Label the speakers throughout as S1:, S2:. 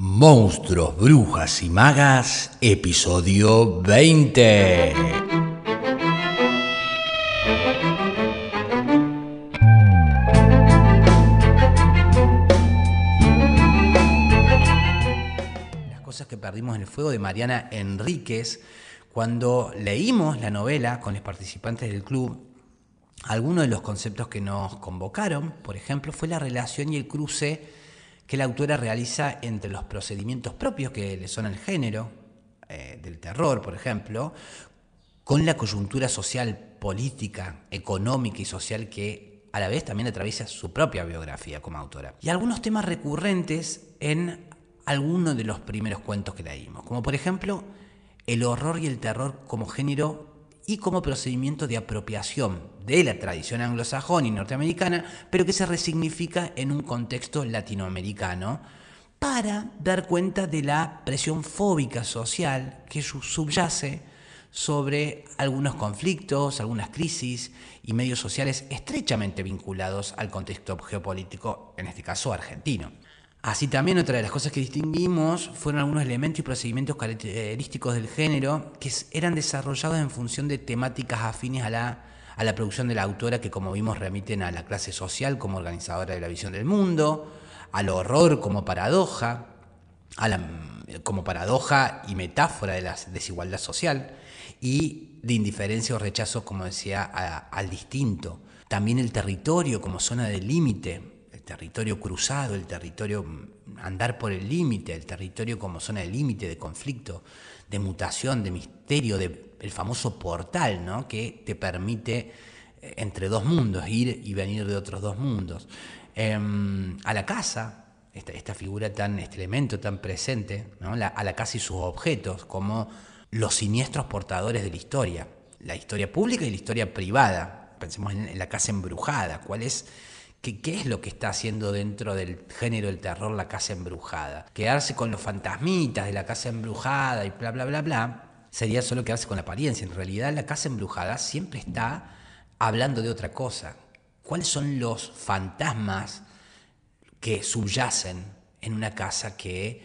S1: Monstruos, Brujas y Magas, episodio 20. Las cosas que perdimos en el fuego de Mariana Enríquez, cuando leímos la novela con los participantes del club, algunos de los conceptos que nos convocaron, por ejemplo, fue la relación y el cruce que la autora realiza entre los procedimientos propios que le son al género, eh, del terror, por ejemplo, con la coyuntura social, política, económica y social que a la vez también atraviesa su propia biografía como autora. Y algunos temas recurrentes en algunos de los primeros cuentos que leímos, como por ejemplo el horror y el terror como género y como procedimiento de apropiación de la tradición anglosajona y norteamericana, pero que se resignifica en un contexto latinoamericano para dar cuenta de la presión fóbica social que subyace sobre algunos conflictos, algunas crisis y medios sociales estrechamente vinculados al contexto geopolítico, en este caso argentino. Así también otra de las cosas que distinguimos fueron algunos elementos y procedimientos característicos del género que eran desarrollados en función de temáticas afines a la, a la producción de la autora que como vimos remiten a la clase social como organizadora de la visión del mundo, al horror como paradoja, la, como paradoja y metáfora de la desigualdad social y de indiferencia o rechazo, como decía, al distinto. También el territorio como zona de límite, territorio cruzado, el territorio mm, andar por el límite, el territorio como zona de límite, de conflicto, de mutación, de misterio, de, el famoso portal, ¿no? que te permite eh, entre dos mundos, ir y venir de otros dos mundos. Em, a la casa, esta, figura tan, este elemento tan presente, ¿no? a la casa y sus objetos, como los siniestros portadores de la historia, la historia pública y la historia privada. Pensemos en, en la casa embrujada, cuál es ¿Qué, es lo que está haciendo dentro del género del terror la casa embrujada? Quedarse con los fantasmitas de la casa embrujada y bla, bla, bla, bla, sería solo quedarse con la apariencia. En realidad la casa embrujada siempre está hablando de otra cosa. ¿Cuáles son los fantasmas que subyacen en una casa que,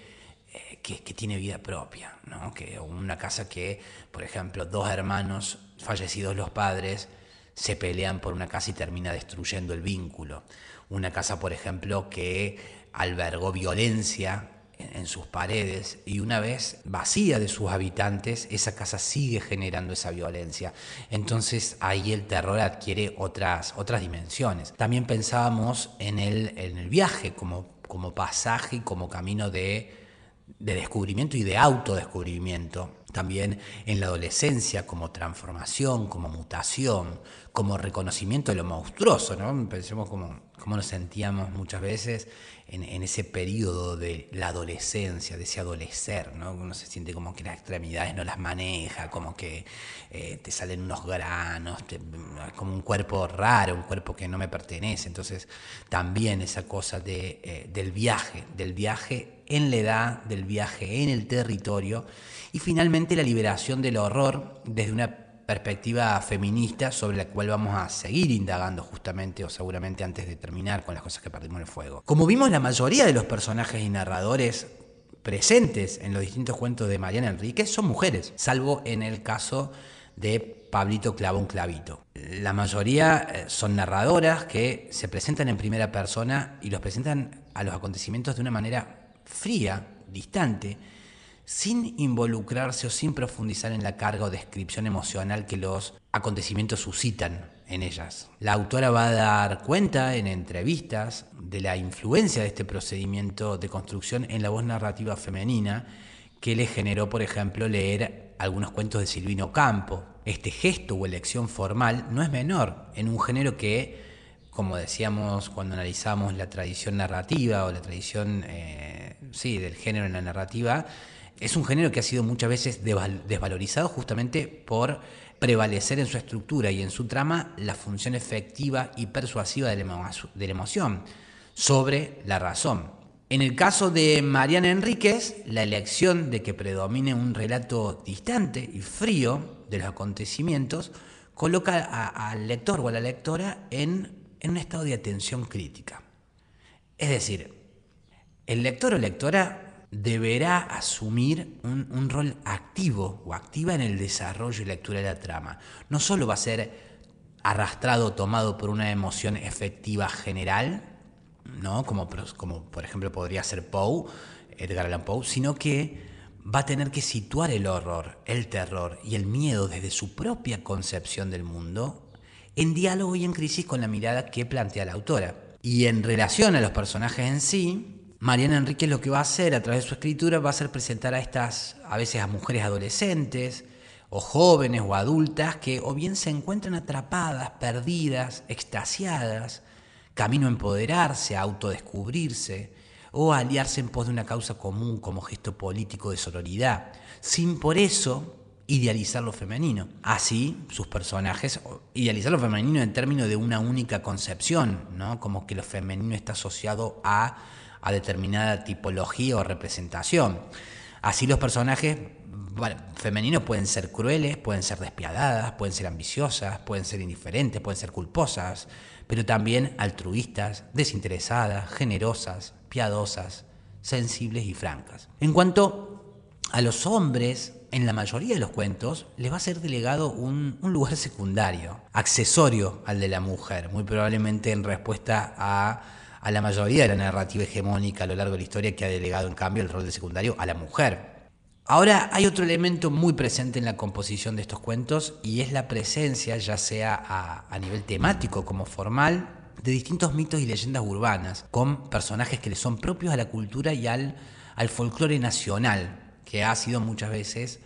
S1: eh, que, tiene vida propia? ¿no? Que, una casa que, por ejemplo, dos hermanos fallecidos los padres, se pelean por una casa y termina destruyendo el vínculo. Una casa, por ejemplo, que albergó violencia en sus paredes y una vez vacía de sus habitantes, esa casa sigue generando esa violencia. Entonces ahí el terror adquiere otras, otras dimensiones. También pensábamos en el, en el viaje como, como pasaje y como camino de, de descubrimiento y de autodescubrimiento también en la adolescencia como transformación, como mutación, como reconocimiento de lo monstruoso, ¿no? Pensemos como, nos sentíamos muchas veces en, ese periodo de la adolescencia, de ese adolecer, ¿no? Uno se siente como que las extremidades no las maneja, como que eh, te salen unos granos, como un cuerpo raro, un cuerpo que no me pertenece. Entonces, también esa cosa eh, del viaje, del viaje en la edad, del viaje en el territorio y finalmente la liberación del horror desde una perspectiva feminista sobre la cual vamos a seguir indagando justamente o seguramente antes de terminar con las cosas que perdimos en el fuego. Como vimos, la mayoría de los personajes y narradores presentes en los distintos cuentos de Mariana Enríquez son mujeres, salvo en el caso de Pablito Clava un Clavito. La mayoría eh, son narradoras que se presentan en primera persona y los presentan a los acontecimientos de una manera fría, distante, sin involucrarse o sin profundizar en la carga o descripción emocional que los acontecimientos suscitan en ellas. La autora va a dar cuenta en entrevistas de la influencia de este procedimiento de construcción en la voz narrativa femenina que le generó, por ejemplo, leer algunos cuentos de Silvino Campo. Este gesto o elección formal no es menor en un género que, como decíamos cuando analizamos la tradición narrativa o la tradición eh, sí, del género en la narrativa, es un género que ha sido muchas veces desvalorizado justamente por prevalecer en su estructura y en su trama la función efectiva y persuasiva de la, emoción sobre la razón. En el caso de Mariana Enríquez, la elección de que predomine un relato distante y frío de los acontecimientos coloca al lector o a la lectora en, en un estado de atención crítica. Es decir, el lector o lectora deberá asumir un, rol activo o activa en el desarrollo y lectura de la trama. No solo va a ser arrastrado, tomado por una emoción efectiva general, ¿no? como, como por ejemplo podría ser Poe, Edgar Allan Poe, sino que va a tener que situar el horror, el terror y el miedo desde su propia concepción del mundo en diálogo y en crisis con la mirada que plantea la autora. Y en relación a los personajes en sí, Mariana Enrique lo que va a hacer a través de su escritura va a ser presentar a estas, a veces a mujeres adolescentes, o jóvenes o adultas que o bien se encuentran atrapadas, perdidas, extasiadas, camino a empoderarse, a autodescubrirse, o a aliarse en pos de una causa común como gesto político de sororidad, sin por eso idealizar lo femenino. Así, sus personajes, idealizar lo femenino en términos de una única concepción, ¿no? como que lo femenino está asociado a a determinada tipología o representación. Así los personajes femeninos pueden ser crueles, pueden ser despiadadas, pueden ser ambiciosas, pueden ser indiferentes, pueden ser culposas, pero también altruistas, desinteresadas, generosas, piadosas, sensibles y francas. En cuanto a los hombres, en la mayoría de los cuentos les va a ser delegado un, un, lugar secundario, accesorio al de la mujer, muy probablemente en respuesta a a la mayoría de la narrativa hegemónica a lo largo de la historia que ha delegado en cambio el rol de secundario a la mujer. Ahora hay otro elemento muy presente en la composición de estos cuentos y es la presencia, ya sea a, nivel temático como formal, de distintos mitos y leyendas urbanas, con personajes que le son propios a la cultura y al, al folclore nacional, que ha sido muchas veces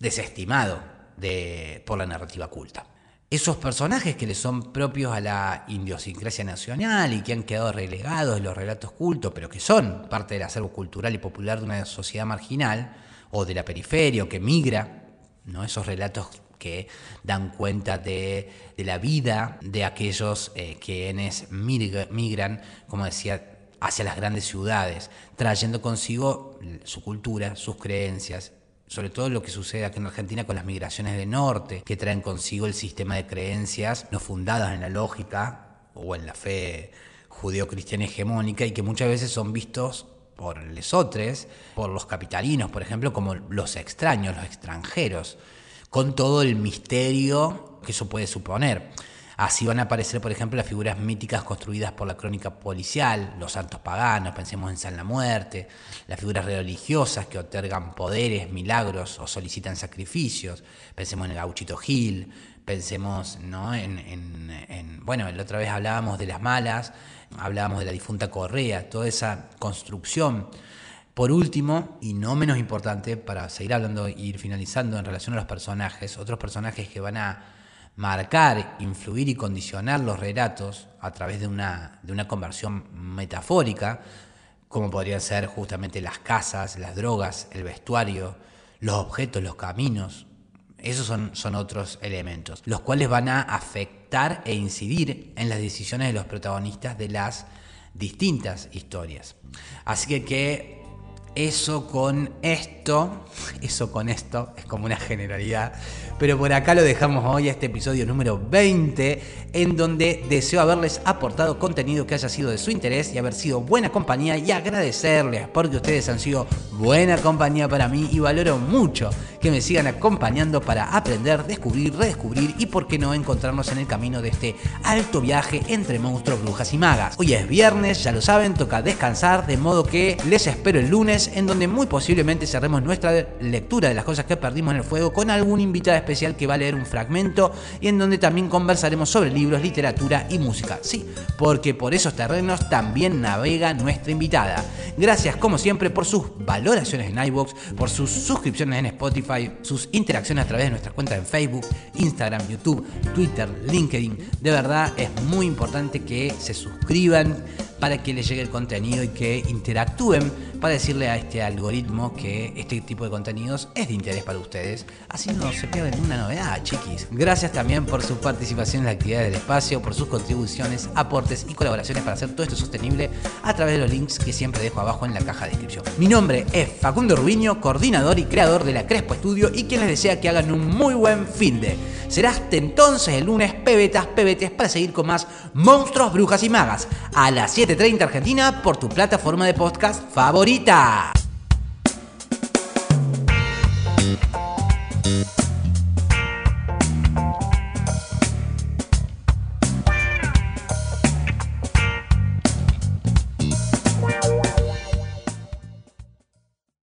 S1: desestimado de, por la narrativa culta esos personajes que le son propios a la idiosincrasia nacional y que han quedado relegados en los relatos cultos, pero que son parte del acervo cultural y popular de una sociedad marginal o de la periferia o que migra, ¿no? esos relatos que dan cuenta de, la vida de aquellos eh, quienes migran, como decía, hacia las grandes ciudades, trayendo consigo su cultura, sus creencias, sobre todo lo que sucede aquí en Argentina con las migraciones del norte, que traen consigo el sistema de creencias no fundadas en la lógica o en la fe judeo-cristiana hegemónica y que muchas veces son vistos por lesotres, por los capitalinos, por ejemplo, como los extraños, los extranjeros, con todo el misterio que eso puede suponer. Así van a aparecer, por ejemplo, las figuras míticas construidas por la crónica policial, los santos paganos, pensemos en San la Muerte, las figuras religiosas que otorgan poderes, milagros o solicitan sacrificios, pensemos en el gauchito Gil, pensemos ¿no? en, en, bueno, la otra vez hablábamos de las malas, hablábamos de la difunta Correa, toda esa construcción. Por último, y no menos importante, para seguir hablando e ir finalizando en relación a los personajes, otros personajes que van a marcar, influir y condicionar los relatos a través de una, de una conversión metafórica, como podrían ser justamente las casas, las drogas, el vestuario, los objetos, los caminos. Esos son, son otros elementos, los cuales van a afectar e incidir en las decisiones de los protagonistas de las distintas historias. Así que que eso con esto, eso con esto, es como una generalidad. Pero por acá lo dejamos hoy, este episodio número 20, en donde deseo haberles aportado contenido que haya sido de su interés y haber sido buena compañía y agradecerles porque ustedes han sido buena compañía para mí y valoro mucho que me sigan acompañando para aprender, descubrir, redescubrir y por qué no encontrarnos en el camino de este alto viaje entre monstruos, brujas y magas. Hoy es viernes, ya lo saben, toca descansar, de modo que les espero el lunes en donde muy posiblemente cerremos nuestra lectura de las cosas que perdimos en el fuego con algún invitado especial que va a leer un fragmento y en donde también conversaremos sobre libros, literatura y música. Sí, porque por esos terrenos también navega nuestra invitada. Gracias como siempre por sus valoraciones en iVoox, por sus suscripciones en Spotify, sus interacciones a través de nuestras cuentas en Facebook, Instagram, YouTube, Twitter, LinkedIn. De verdad es muy importante que se suscriban para que les llegue el contenido y que interactúen para decirle a este algoritmo que este tipo de contenidos es de interés para ustedes. Así no se pierden una novedad, chiquis. Gracias también por su participación en las actividades del espacio, por sus contribuciones, aportes y colaboraciones para hacer todo esto sostenible a través de los links que siempre dejo abajo en la caja de descripción. Mi nombre es Facundo Rubiño, coordinador y creador de la Crespo Estudio y quien les desea que hagan un muy buen fin de. Será hasta entonces el lunes Pebetas Pebetes para seguir con más Monstruos, Brujas y Magas a las 7.30 Argentina por tu plataforma de podcast favorita.